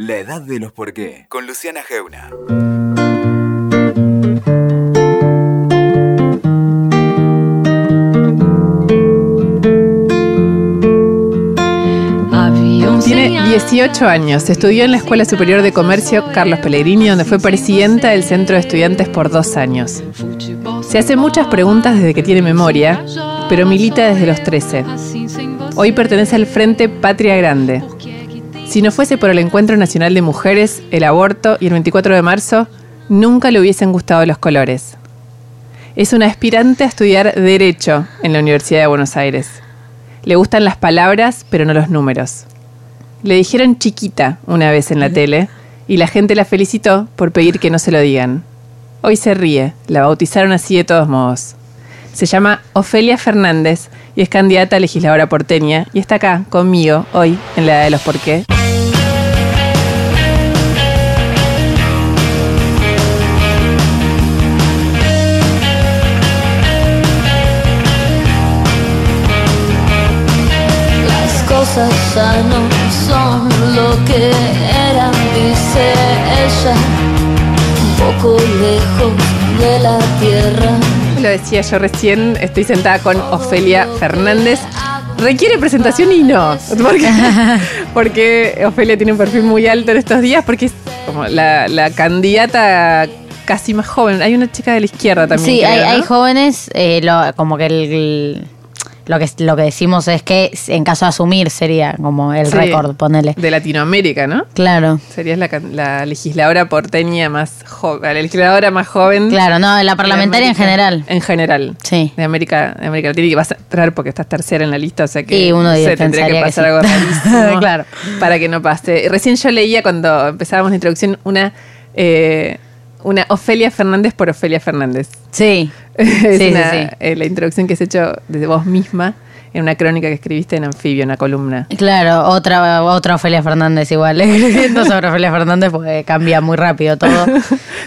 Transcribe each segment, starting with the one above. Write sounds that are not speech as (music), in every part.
La edad de los por qué, con Luciana Geuna. Tiene 18 años. Estudió en la Escuela Superior de Comercio Carlos Pellegrini, donde fue presidenta del Centro de Estudiantes por dos años. Se hace muchas preguntas desde que tiene memoria, pero milita desde los 13. Hoy pertenece al Frente Patria Grande. Si no fuese por el Encuentro Nacional de Mujeres, el aborto y el 24 de marzo, nunca le hubiesen gustado los colores. Es una aspirante a estudiar Derecho en la Universidad de Buenos Aires. Le gustan las palabras, pero no los números. Le dijeron chiquita una vez en la tele y la gente la felicitó por pedir que no se lo digan. Hoy se ríe, la bautizaron así de todos modos. Se llama Ofelia Fernández y es candidata a legisladora porteña y está acá conmigo hoy en la edad de los por qué. Las cosas ya no son lo que eran, dice ella, un poco lejos de la tierra. Lo decía yo recién, estoy sentada con Ofelia Fernández. Requiere presentación y no. Porque, (laughs) porque Ofelia tiene un perfil muy alto en estos días, porque es como la, la candidata casi más joven. Hay una chica de la izquierda también. Sí, creo, hay, ¿no? hay jóvenes, eh, lo- como que el, el- lo que lo que decimos es que en caso de asumir sería como el Sí. récord, ponele. De Latinoamérica, ¿no? Claro. Serías la, la legisladora porteña más joven, la legisladora más joven. Claro, no, la parlamentaria en general. En general. Sí. De América, de América Latina. Y vas a entrar porque estás tercera en la lista, o sea que Y uno se tendría que pensaría que pasar sí. algo (laughs) rarísimo Claro. para que no pase. Recién yo leía cuando empezábamos la introducción una, eh, una Ofelia Fernández por Ofelia Fernández. Sí. (laughs) es Sí, una- sí, sí. eh, la introducción que has hecho de vos misma en una crónica que escribiste en Anfibio, una columna. Claro, otra, otra Ofelia Fernández igual, (laughs) escribiendo sobre Ofelia Fernández porque cambia muy rápido todo. (laughs)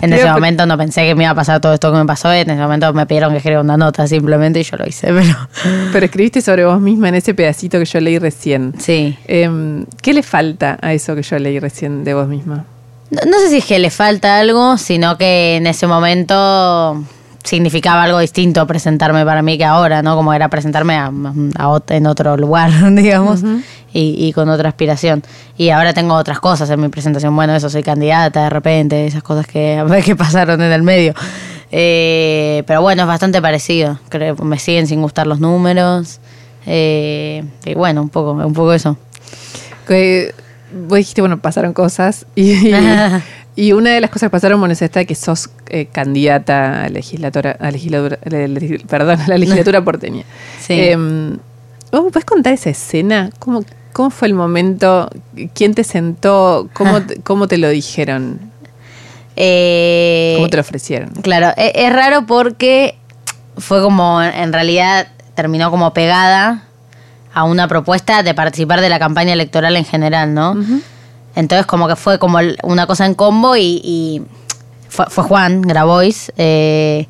En ese momento no pensé que me iba a pasar todo esto que me pasó, en ese momento me pidieron que escriba una nota simplemente y yo lo hice, pero Pero escribiste sobre vos misma en ese pedacito que yo leí recién. sí. Em, ¿Qué le falta a eso que yo leí recién de vos misma? No, no sé si es que le falta algo, sino que en ese momento significaba algo distinto presentarme para mí que ahora, ¿no? Como era presentarme a, a en otro lugar, (laughs) digamos, y, y con otra aspiración. Y ahora tengo otras cosas en mi presentación. Bueno, eso, soy candidata de repente, esas cosas que, (laughs) que pasaron en el medio. Eh, pero bueno, es bastante parecido. Creo me siguen sin gustar los números. Eh, y bueno, un poco, un poco eso. Que vos dijiste, bueno, pasaron cosas y, (laughs) y una de las cosas que pasaron, bueno, es esta que sos eh, candidata a legislatura, a legislatura, perdón, a la legislatura (laughs) porteña. Sí. Em, ¿Vos me podés contar esa escena? ¿Cómo, cómo fue el momento? ¿Quién te sentó? ¿Cómo, (laughs) te, cómo te lo dijeron? Eh, ¿Cómo te lo ofrecieron? Claro, e- es, raro porque fue como, en realidad, terminó como pegada a una propuesta de participar de la campaña electoral en general, ¿no? Entonces como que fue como una cosa en combo y, y fue, fue Juan Grabois, eh,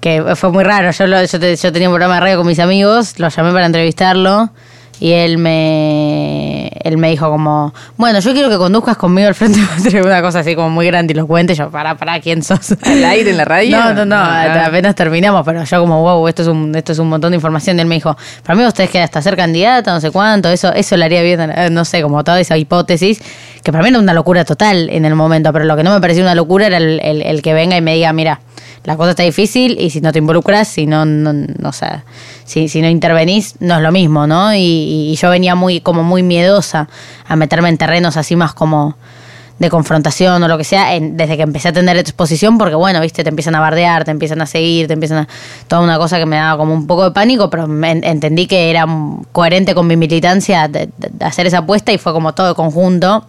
que fue muy raro. Yo, lo- yo, te- yo tenía un programa de radio con mis amigos, lo llamé para entrevistarlo y él me él me dijo como, bueno, yo quiero que conduzcas conmigo al frente de (laughs) una cosa así como muy grandilocuente. Y yo, para, para, ¿quién sos? (laughs) ¿Al aire en la radio? No, no, no, Ah. apenas terminamos, pero yo como, wow, esto es un, esto es un montón de información. Y él me dijo, para mí ustedes quieren hasta ser candidata, no sé cuánto, eso, eso le haría bien, eh, no sé, como toda esa hipótesis, que para mí era una locura total en el momento, pero lo que no me parecía una locura era el, el- el que venga y me diga, mira, la cosa está difícil y si no te involucras, si no, no, no, o sea, si, si no intervenís, no es lo mismo, ¿no? Y, y yo venía muy, como muy miedosa a meterme en terrenos así más como de confrontación o lo que sea, en- desde que empecé a tener exposición, porque bueno, viste, te empiezan a bardear, te empiezan a seguir, te empiezan a... Toda una cosa que me daba como un poco de pánico, pero me- en- entendí que era coherente con mi militancia de- de hacer esa apuesta y fue como todo conjunto.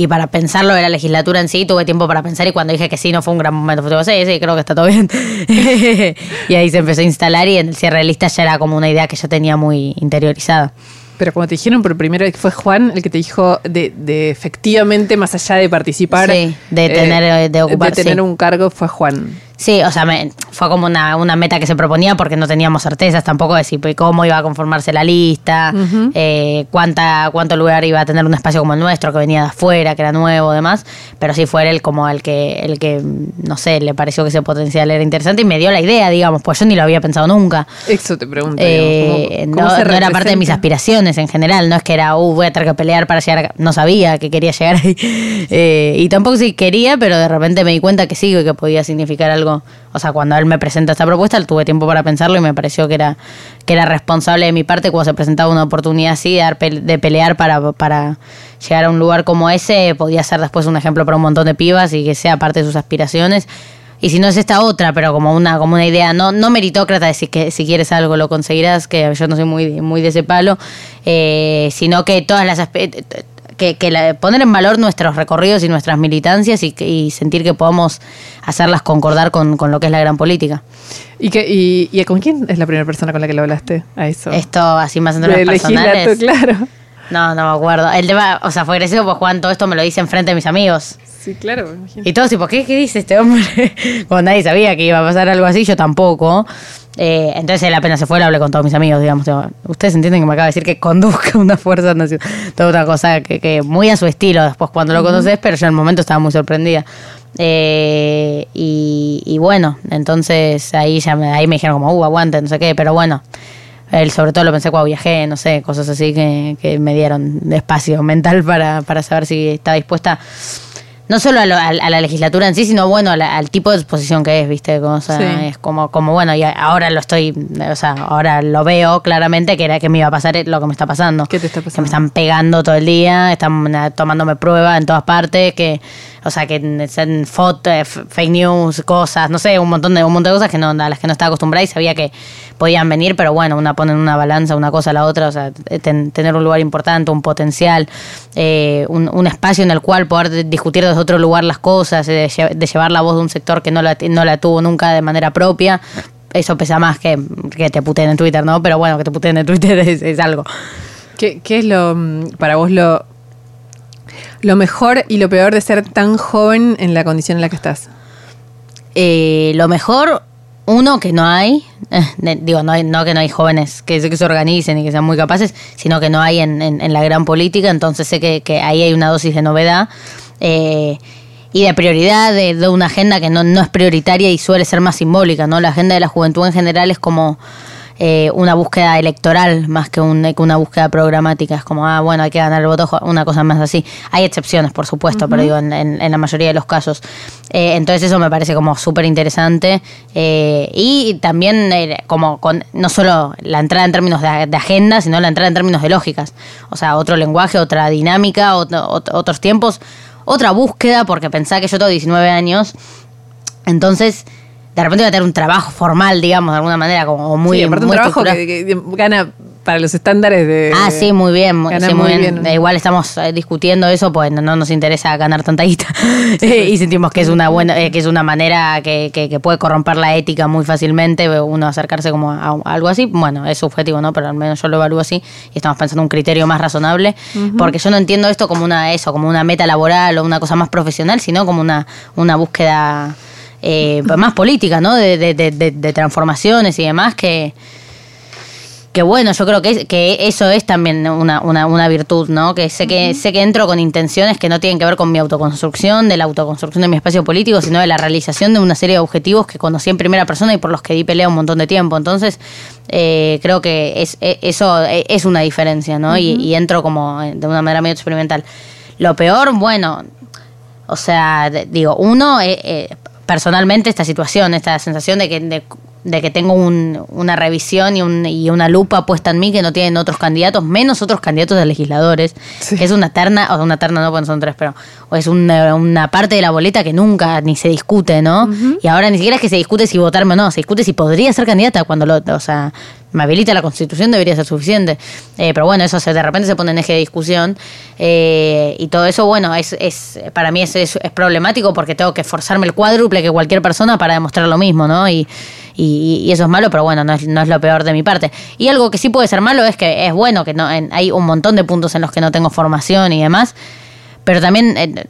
Y para pensarlo de la legislatura en sí, tuve tiempo para pensar y cuando dije que sí, no fue un gran momento. Fue sí, sí, creo que está todo bien. (laughs) y ahí se empezó a instalar y en el cierre de lista ya era como una idea que yo tenía muy interiorizada. Pero como te dijeron por primera vez, fue Juan el que te dijo de, de efectivamente, más allá de participar, Sí, de tener, eh, de ocupar, de tener sí. un cargo, fue Juan. Sí, o sea, me- fue como una, una meta que se proponía porque no teníamos certezas tampoco de si pues, cómo iba a conformarse la lista, eh, cuánta, cuánto lugar iba a tener un espacio como el nuestro, que venía de afuera, que era nuevo, demás. Pero sí fue él como el que, el que, no sé, le pareció que ese potencial era interesante y me dio la idea, digamos, pues yo ni lo había pensado nunca. Eso te pregunto. Eh, ¿cómo- no, cómo se no era parte de mis aspiraciones en general, no es que era, uh, voy a tener que pelear para llegar acá. No sabía que quería llegar ahí. (laughs) Eh, y tampoco si quería, pero de repente me di cuenta que sí, que podía significar algo. O sea, cuando él me presenta esta propuesta, tuve tiempo para pensarlo y me pareció que era, que era responsable de mi parte cuando se presentaba una oportunidad así de, de pelear para, para llegar a un lugar como ese, podía ser después un ejemplo para un montón de pibas y que sea parte de sus aspiraciones. Y si no es esta otra, pero como una, como una idea no, no meritócrata de si, que si quieres algo lo conseguirás, que yo no soy muy, muy de ese palo, eh, sino que todas las que, que la- poner en valor nuestros recorridos y nuestras militancias y, y sentir que podamos hacerlas concordar con, con lo que es la gran política. ¿Y, que, y, y con quién es la primera persona con la que lo hablaste a eso? Esto así más en términos personales. claro. No, no me acuerdo. El tema, o sea, fue gracioso porque Juan todo esto me lo dice enfrente de mis amigos. Sí, claro, me imagino. Y todos tipo, ¿qué, qué dice este hombre? (laughs) Como nadie sabía que iba a pasar algo así, yo tampoco. Eh, entonces él apenas se fue, lo hablé con todos mis amigos, digamos. Ustedes entienden que me acaba de decir que conduzca una fuerza nacional. Toda una cosa que, que muy a su estilo después cuando lo conoces, pero yo en el momento estaba muy sorprendida. Eh, y, y bueno, entonces ahí ya me, ahí me dijeron como, uh, aguante, no sé qué, pero bueno. Él sobre todo lo pensé cuando viajé, no sé, cosas así que, que me dieron espacio mental para, para saber si estaba dispuesta no solo a, lo- a- a la legislatura en sí, sino bueno, la- al tipo de exposición que es, ¿viste? O sea, Sí. es como, como bueno, y ahora lo estoy, o sea, ahora lo veo claramente que era que me iba a pasar lo que me está pasando. ¿Qué te está Que me pasando? están pegando todo el día, están tomándome prueba en todas partes, que, o sea, que sean fotos, fake news, cosas, no sé, un montón de, un montón de cosas que no, a las que no estaba acostumbrada y sabía que podían venir, pero bueno, una pone en una balanza una cosa a la otra, o sea, ten- tener un lugar importante, un potencial, eh, un, un espacio en el cual poder de- discutir desde otro lugar las cosas, de, lle- de llevar la voz de un sector que no la, no la tuvo nunca de manera propia. Eso pesa más que, que te puteen en Twitter, ¿no? Pero bueno, que te puteen en Twitter (laughs) es, es algo. ¿Qué, qué es lo para vos lo, lo mejor y lo peor de ser tan joven en la condición en la que estás? Eh, lo mejor, uno, que no hay, eh, digo, no, hay, no que no hay jóvenes que, se- que se organicen y que sean muy capaces, sino que no hay en, en- la gran política, entonces sé que, que ahí hay una dosis de novedad eh, y de prioridad, de, de una agenda que no, no es prioritaria y suele ser más simbólica, ¿no? La agenda de la juventud en general es como eh, una búsqueda electoral más que, un- que una búsqueda programática. Es como, ah, bueno, hay que ganar el voto, una cosa más así. Hay excepciones, por supuesto, pero digo, en, en- en la mayoría de los casos. Eh, entonces eso me parece como súper interesante. Eh, y también como con no solo la entrada en términos de, de agenda, sino la entrada en términos de lógicas. O sea, otro lenguaje, otra dinámica, ot- ot- otros tiempos, otra búsqueda, porque pensá que yo tengo 19 años, entonces... De repente voy a tener un trabajo formal, digamos, de alguna manera, como muy, sí, aparte un muy trabajo estructurado. que, que gana para los estándares de... Ah, sí, muy bien, gana sí, muy bien. bien. Igual estamos eh, discutiendo eso, pues no, no nos interesa ganar tanta guita (laughs) Eh, y sentimos que es una buena, eh, que es una manera que, que, que puede corromper la ética muy fácilmente, eh, uno acercarse como a, a algo así. Bueno, es subjetivo, ¿no? Pero al menos yo lo evalúo así y estamos pensando un criterio más razonable, porque yo no entiendo esto como una eso, como una meta laboral o una cosa más profesional, sino como una, una búsqueda eh, más política, ¿no? De, de, de, de- de transformaciones y demás que que bueno, yo creo que, es- que eso es también una, una, una virtud, ¿no? Que sé que sé que entro con intenciones que no tienen que ver con mi autoconstrucción, de la autoconstrucción de mi espacio político, sino de la realización de una serie de objetivos que conocí en primera persona y por los que di pelea un montón de tiempo. Entonces, eh, creo que es, e- eso e- es una diferencia, ¿no? y, y entro como eh, de una manera medio experimental. Lo peor, bueno, o sea, digo, uno, eh, eh, personalmente esta situación, esta sensación de que, de, de que tengo un- una revisión y, un- y una lupa puesta en mí que no tienen otros candidatos, menos otros candidatos de legisladores, Sí. que es una terna, o una terna no, porque son tres, pero o es una, una parte de la boleta que nunca ni se discute, ¿no? Y ahora ni siquiera es que se discute si votarme o no, se discute si podría ser candidata cuando lo, o sea, me habilita la constitución, debería ser suficiente. Eh, pero bueno, eso se, de repente se pone en eje de discusión. eh, y todo eso, bueno, es, es para mí es, es, es problemático porque tengo que forzarme el cuádruple que cualquier persona para demostrar lo mismo, ¿no? Y, y, y eso es malo, pero bueno, no es, no es lo peor de mi parte. Y algo que sí puede ser malo es que es bueno que no en- hay un montón de puntos en los que no tengo formación y demás, pero también... eh,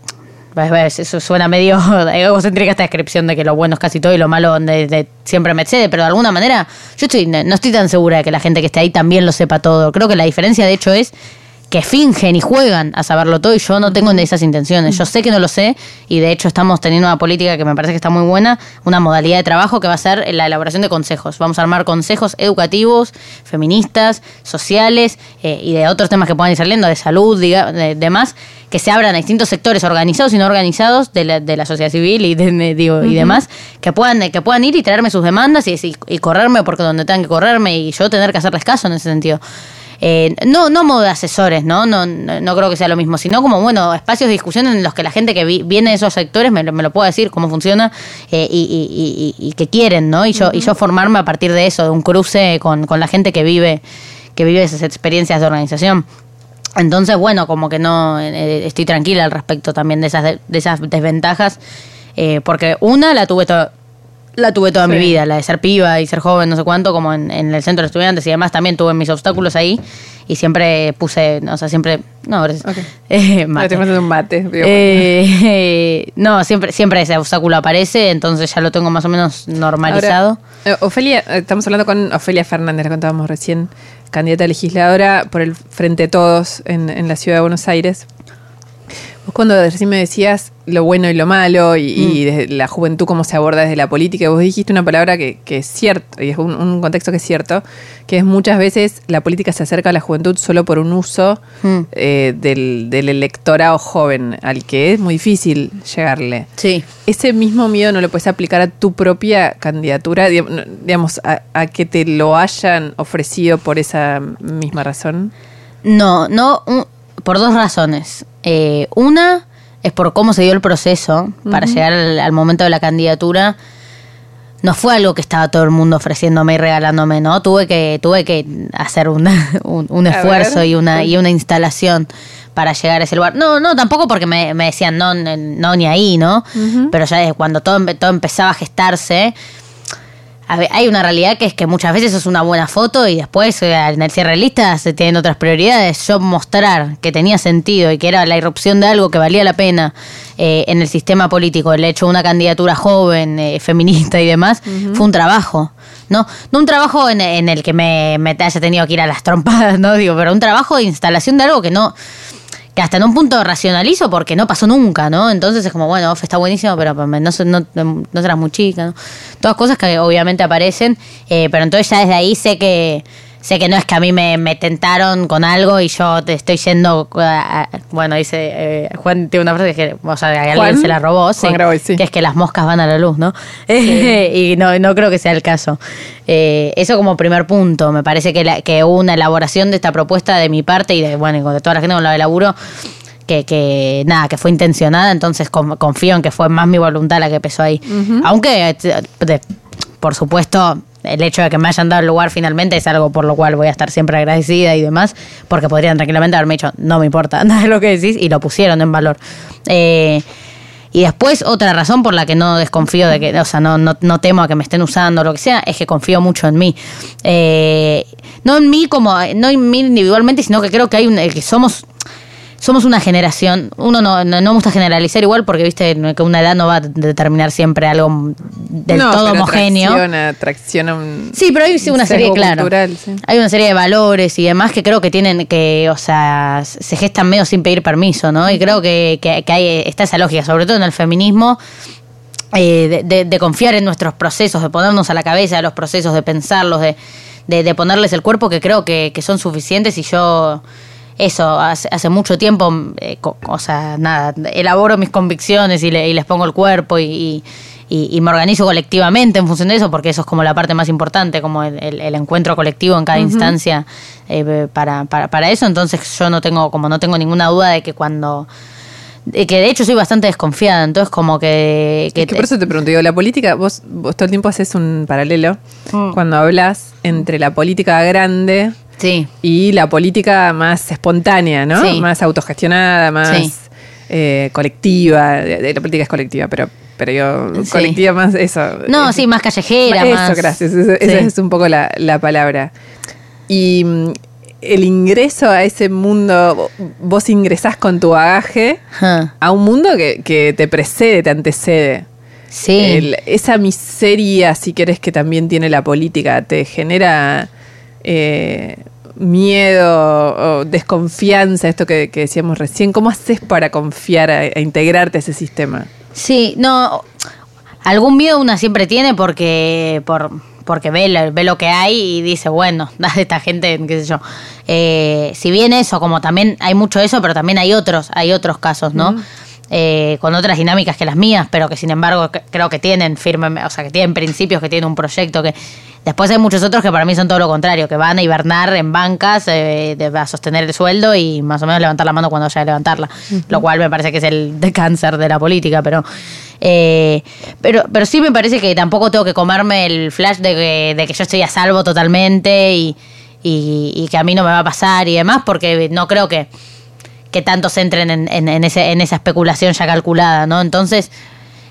ves, Eso suena medio (laughs) egocéntrica esta descripción de que lo bueno es casi todo y lo malo de- de- siempre me excede, pero de alguna manera yo estoy, no estoy tan segura de que la gente que esté ahí también lo sepa todo. Creo que la diferencia de hecho es que fingen y juegan a saberlo todo y yo no tengo de esas intenciones. Yo sé que no lo sé y de hecho estamos teniendo una política que me parece que está muy buena, una modalidad de trabajo que va a ser la elaboración de consejos. Vamos a armar consejos educativos, feministas, sociales eh, y de otros temas que puedan ir saliendo, de salud, diga- de, demás, que se abran a distintos sectores organizados y no organizados de la, de la sociedad civil y, de- de- digo, y demás, que puedan, que puedan ir y traerme sus demandas y, y- y correrme porque donde tengan que correrme y yo tener que hacerles caso en ese sentido. Eh, no, no modo de asesores, ¿no? No, no, no creo que sea lo mismo, sino como, bueno, espacios de discusión en los que la gente que vi- viene de esos sectores me, lo- me lo pueda decir cómo funciona eh, y, y, y, y que quieren, ¿no? Y yo, y yo formarme a partir de eso, de un cruce con, con la gente que vive, que vive esas experiencias de organización. Entonces, bueno, como que no eh, estoy tranquila al respecto también de esas, de, de esas desventajas, eh, porque una la tuve toda la tuve toda Sí. mi vida, la de ser piba y ser joven, no sé cuánto, como en, en el centro de estudiantes y demás, también tuve mis obstáculos ahí y siempre puse, o sea, siempre, no, gracias. Ok. (laughs) Eh, mate. te pasas un mate. digo, Eh, (laughs) no, siempre, siempre ese obstáculo aparece, entonces ya lo tengo más o menos normalizado. Ahora, eh, Ofelia, estamos hablando con Ofelia Fernández, la contábamos recién, candidata a legisladora por el Frente Todos en, en la ciudad de Buenos Aires. Vos cuando recién me decías lo bueno y lo malo y, y desde la juventud cómo se aborda desde la política, vos dijiste una palabra que, que es cierto, y es un, un contexto que es cierto, que es muchas veces la política se acerca a la juventud solo por un uso Mm. eh, del, del electorado joven, al que es muy difícil llegarle. Sí. ¿Ese mismo miedo no lo puedes aplicar a tu propia candidatura? Digamos, a, a que te lo hayan ofrecido por esa misma razón. No, no, un- por dos razones. Eh, una es por cómo se dio el proceso para llegar al, al momento de la candidatura. No fue algo que estaba todo el mundo ofreciéndome y regalándome, ¿no? Tuve que, tuve que hacer una- (laughs) un, un esfuerzo y una, y una instalación para llegar a ese lugar. No, no, tampoco porque me, me decían no, no, ni ahí, ¿no? Pero ya desde cuando todo, todo empezaba a gestarse, hay una realidad que es que muchas veces es una buena foto y después eh, en el cierre de lista se tienen otras prioridades. Yo mostrar que tenía sentido y que era la irrupción de algo que valía la pena eh, en el sistema político, el hecho de una candidatura joven, eh, feminista y demás, fue un trabajo. No, no un trabajo en, en el que me, me haya tenido que ir a las trompadas, no digo, pero un trabajo de instalación de algo que no, que hasta en un punto racionalizo porque no pasó nunca, ¿no? Entonces es como, bueno, Ofe está buenísimo, pero no, se- no, no serás muy chica, ¿no? Todas cosas que obviamente aparecen, eh, pero entonces ya desde ahí sé que sé que no es que a mí me, me tentaron con algo y yo te estoy yendo, a- a- bueno, dice, eh, Juan tiene una frase que, o sea, alguien Juan- se la robó, sí, Juan Graboy, sí. que es que las moscas van a la luz, ¿no? (laughs) y no, no creo que sea el caso. Eh, eso como primer punto, me parece que, la- que hubo una elaboración de esta propuesta de mi parte y de, bueno, de toda la gente con la de laburo, que, que nada, que fue intencionada, entonces con- confío en que fue más mi voluntad la que pesó ahí. Aunque, eh, por supuesto, el hecho de que me hayan dado el lugar finalmente es algo por lo cual voy a estar siempre agradecida y demás, porque podrían tranquilamente haberme dicho, no me importa (laughs) nada de lo que decís, y lo pusieron en valor. Eh, y después, otra razón por la que no desconfío de que, o sea, no, no, no temo a que me estén usando o lo que sea, es que confío mucho en mí. Eh, no en mí como, no en mí individualmente, sino que creo que hay un, que somos, somos una generación, uno no, no, no me gusta generalizar igual porque viste que una edad no va a determinar siempre algo del No, todo pero homogéneo. Tracciona, tracciona un. Sí, pero hay sí, una un serie, claro. cultural, sí. Hay una serie de valores y demás que creo que tienen que, o sea, se gestan medio sin pedir permiso, ¿no? Y creo que, que, que hay, está esa lógica, sobre todo en el feminismo, eh, de, de- de confiar en nuestros procesos, de ponernos a la cabeza de los procesos, de pensarlos, de, de, de ponerles el cuerpo que creo que, que son suficientes y yo eso, hace, hace mucho tiempo, eh, o sea, nada, elaboro mis convicciones y, le- y les pongo el cuerpo y, y- y- y me organizo colectivamente en función de eso, porque eso es como la parte más importante, como el, el- el encuentro colectivo en cada instancia eh, para, para, para eso. Entonces yo no tengo, como no tengo ninguna duda de que cuando de que de hecho soy bastante desconfiada, entonces como que... que Es que por eso te pregunto, digo, la política, vos, vos todo el tiempo haces un paralelo Mm. cuando hablas entre la política grande Sí, y la política más espontánea, ¿no? Sí. Más autogestionada, más Sí. eh, colectiva. De- de- La política es colectiva, pero, pero yo, colectiva más eso. no, Eh, sí, más callejera, Eso, más... gracias. Esa, es un poco la, la palabra. Y mm, el ingreso a ese mundo, vos ingresás con tu bagaje a un mundo que, que te precede, te antecede. Sí. El- esa miseria, si querés, que también tiene la política, te genera eh, miedo o desconfianza, esto que, que decíamos recién. ¿Cómo haces para confiar a, a integrarte a ese sistema? Sí, no. Algún miedo una siempre tiene porque por porque ve, lo- ve lo que hay y dice, bueno, (laughs) esta gente, qué sé yo. Eh, si bien eso, como también hay mucho eso, pero también hay otros, hay otros casos, ¿no? Eh, con otras dinámicas que las mías, pero que sin embargo creo que tienen firme, o sea, que tienen principios, que tienen un proyecto, que después hay muchos otros que para mí son todo lo contrario, que van a hibernar en bancas, eh, de- a sostener el sueldo y más o menos levantar la mano cuando haya de levantarla, lo cual me parece que es el de cáncer de la política, pero eh, pero pero sí me parece que tampoco tengo que comerme el flash de que, de que yo estoy a salvo totalmente y, y, y que a mí no me va a pasar y demás, porque no creo que que tantos entren en, en- en ese, en esa especulación ya calculada, ¿no? Entonces,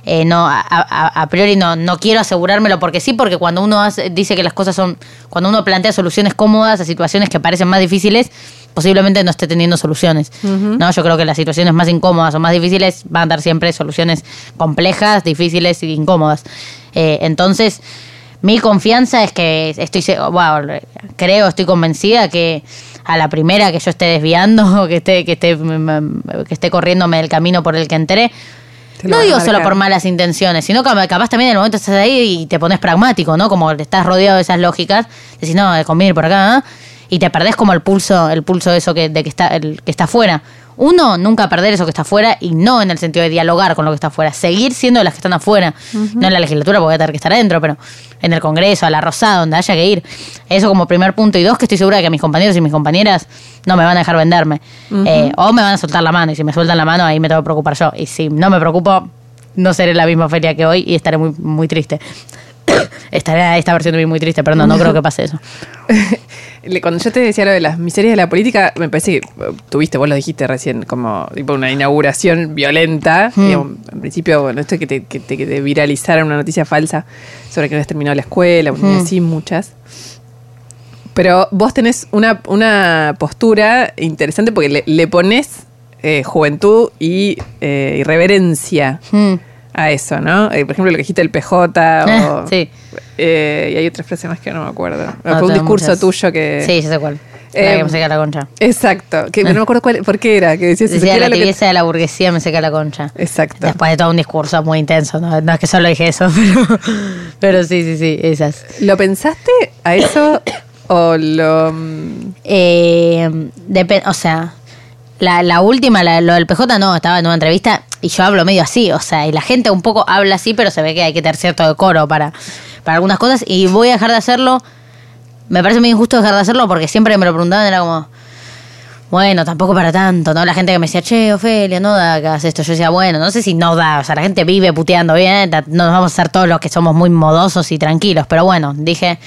eh, no, a, a- a priori no, no quiero asegurármelo porque sí, porque cuando uno hace- dice que las cosas son, cuando uno plantea soluciones cómodas a situaciones que parecen más difíciles, posiblemente no esté teniendo soluciones. ¿no? Yo creo que las situaciones más incómodas o más difíciles van a dar siempre soluciones complejas, difíciles e incómodas. Eh, entonces, mi confianza es que estoy, se- wow, creo, estoy convencida que a la primera que yo esté desviando, (laughs) que esté, que esté, mm, que esté corriéndome del camino por el que entré, no digo solo por malas intenciones, sino que capaz también en el momento estás ahí y te pones pragmático, ¿no? Como estás rodeado de esas lógicas, decís, no, conviene ir por acá, ¿ah? y te perdés como el pulso, el pulso de eso que, de que está, el, que está afuera. Uno, nunca perder eso que está afuera y no en el sentido de dialogar con lo que está afuera, seguir siendo las que están afuera, no en la legislatura porque voy a tener que estar adentro, pero en el Congreso, a la Rosada, donde haya que ir. Eso como primer punto. Y dos, que estoy segura de que mis compañeros y mis compañeras no me van a dejar venderme. Eh, o me van a soltar la mano, y si me sueltan la mano, ahí me tengo que preocupar yo. Y si no me preocupo, no seré la misma feria que hoy y estaré muy, muy triste. (coughs) estaré esta versión de mí muy triste, pero no, no creo que pase eso. (laughs) Cuando yo te decía lo de las miserias de la política, me parece que eh, tuviste, vos lo dijiste recién, como tipo una inauguración violenta. Digamos, en principio, bueno, esto que te, que te, que te viralizaron una noticia falsa sobre que no habías terminado la escuela, Hmm. así muchas. Pero vos tenés una, una postura interesante porque le, le pones eh, juventud y eh, irreverencia Hmm. A eso, ¿no? Eh, por ejemplo, lo que dijiste el PJ o... Ah, (laughs) sí. Eh, y hay otra frase más que no me acuerdo. No, Fue un discurso muchas. tuyo que... Sí, ya sé cuál. Eh, que me seca la concha. Exacto, que no me acuerdo cuál, por qué era, que decías Decía ¿qué era la lo que- tibieza de la burguesía me seca la concha. Exacto. Después de todo un discurso muy intenso, no, no es que solo dije eso, (laughs) pero, pero sí, sí, sí, esas. ¿Lo pensaste a eso o lo... mm, Eh, o sea, la, la última, la- lo del PJ, no, estaba en una entrevista y yo hablo medio así, o sea, y la gente un poco habla así, pero se ve que hay que tener cierto decoro para, para algunas cosas y voy a dejar de hacerlo. Me parece muy injusto dejar de hacerlo porque siempre me lo preguntaban, era como, bueno, tampoco para tanto, ¿no? La gente que me decía, che, Ofelia, no da que hagas esto. Yo decía, bueno, no sé si no da, o sea, la gente vive puteando bien, no nos vamos a hacer todos los que somos muy modosos y tranquilos, pero bueno, dije,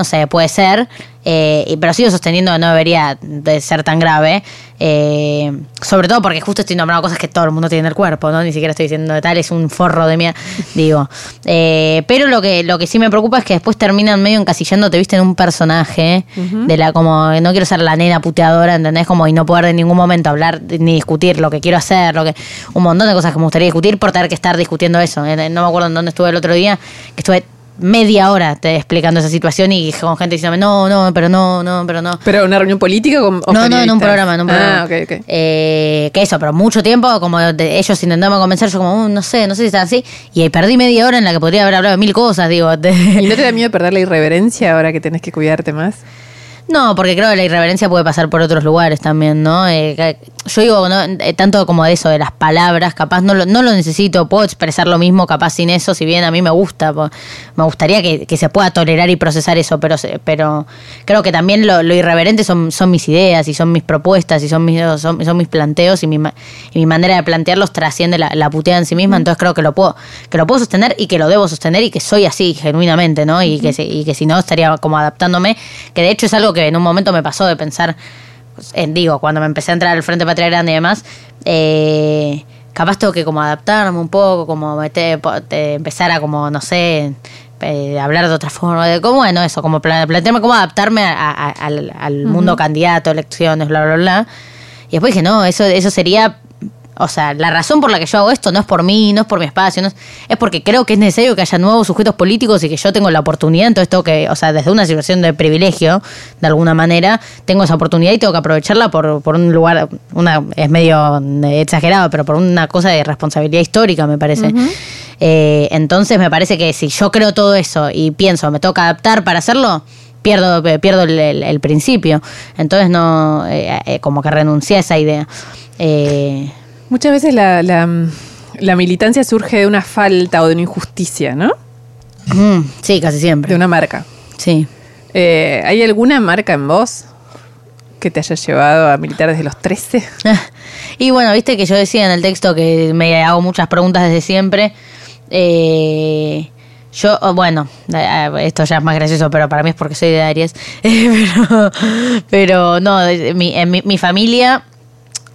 no sé, puede ser, eh, pero sigo sosteniendo que no debería de ser tan grave, eh, sobre todo porque justo estoy nombrando cosas que todo el mundo tiene en el cuerpo, ¿no? Ni siquiera estoy diciendo de tal, es un forro de mía, (laughs) digo. Eh, pero lo que, lo que sí me preocupa es que después terminan medio encasillándote, viste, en un personaje, de la, como, no quiero ser la nena puteadora, ¿entendés? Como y no poder en ningún momento hablar ni discutir lo que quiero hacer, lo que, un montón de cosas que me gustaría discutir por tener que estar discutiendo eso. Eh, No me acuerdo en dónde estuve el otro día, que estuve media hora te, explicando esa situación y con gente diciéndome, no, no, pero no, no, pero no. ¿Pero una reunión política o No, no, en un programa, en un programa. Ah, ok, ok. Eh, que eso, pero mucho tiempo, como de- ellos intentando convencer, yo como, "Uh, no sé, no sé si están así. Y ahí perdí media hora en la que podría haber hablado de mil cosas, digo. de- ¿Y no te da miedo perder la irreverencia ahora que tenés que cuidarte más? No, porque creo que la irreverencia puede pasar por otros lugares también, ¿no? Eh, yo digo, ¿no? Eh, tanto como de eso, de las palabras, capaz no lo, no lo necesito, puedo expresar lo mismo capaz sin eso, si bien a mí me gusta, me gustaría que, que se pueda tolerar y procesar eso, pero, pero creo que también lo, lo irreverente son, son mis ideas y son mis propuestas y son mis, son, son mis planteos y mi, y mi manera de plantearlos trasciende la, la puteada en sí misma, entonces creo que lo puedo que lo puedo sostener y que lo debo sostener y que soy así genuinamente, ¿no? Y, que, y que si no estaría como adaptándome, que de hecho es algo que en un momento me pasó de pensar, digo, cuando me empecé a entrar al Frente Patria Grande y demás, eh, capaz tengo que como adaptarme un poco, como meter, empezar a como, no sé, eh, hablar de otra forma, de cómo, bueno, eso, como pla- plantearme cómo adaptarme a- a- a- al, al mundo candidato, elecciones, bla, bla, bla. Y después dije, no, eso, eso sería, o sea, la razón por la que yo hago esto no es por mí, no es por mi espacio, no es, es porque creo que es necesario que haya nuevos sujetos políticos y que yo tengo la oportunidad, entonces tengo que, o sea, desde una situación de privilegio, de alguna manera, tengo esa oportunidad y tengo que aprovecharla por, por un lugar, una es medio exagerado, pero por una cosa de responsabilidad histórica, me parece. Eh, entonces me parece que si yo creo todo eso y pienso, me toca adaptar para hacerlo, pierdo, pierdo el, el- el principio. Entonces no, eh, eh, como que renuncié a esa idea. Eh, Muchas veces la, la, la militancia surge de una falta o de una injusticia, ¿no? mm, sí, casi De siempre. una marca. Sí. Eh, ¿Hay alguna marca en vos que te haya llevado a militar desde los 13? (laughs) Y bueno, viste que yo decía en el texto que me hago muchas preguntas desde siempre. Eh, yo, oh, bueno, eh, esto ya es más gracioso, pero para mí es porque soy de Aries. (laughs) pero, pero no, de- mi, en mi, mi familia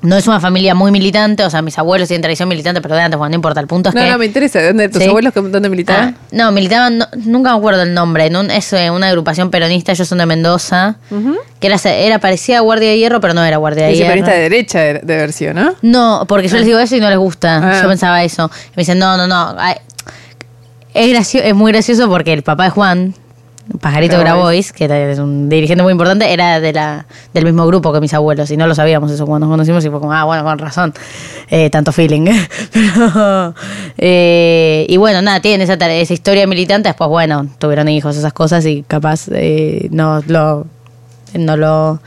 no es una familia muy militante, o sea, mis abuelos tienen tradición militante, pero de antes, bueno, no importa, el punto es No, que... no, me interesa. ¿Dónde, ¿Tus Sí. abuelos dónde militaban? Ah, no, militaban, no- nunca me acuerdo el nombre, en un- es eh, una agrupación peronista, ellos son de Mendoza, que era, era parecía Guardia de Hierro, pero no era Guardia de Hierro. peronista de derecha de, de versión, ¿no? No, porque yo les digo eso y no les gusta. Ah. Yo pensaba eso. Y me dicen, no, no, no. ay, es, gracio- es muy gracioso porque el papá de Juan, Pajarito Grabois. Que era- es un dirigente muy importante, era de la del mismo grupo que mis abuelos. Y no lo sabíamos eso cuando nos conocimos. Y fue como, ah, bueno, con razón. Eh, tanto feeling. (laughs) Pero, eh, y bueno, nada, tienen esa, esa historia militante. Después, bueno, tuvieron hijos, esas cosas. Y capaz eh, no lo no lo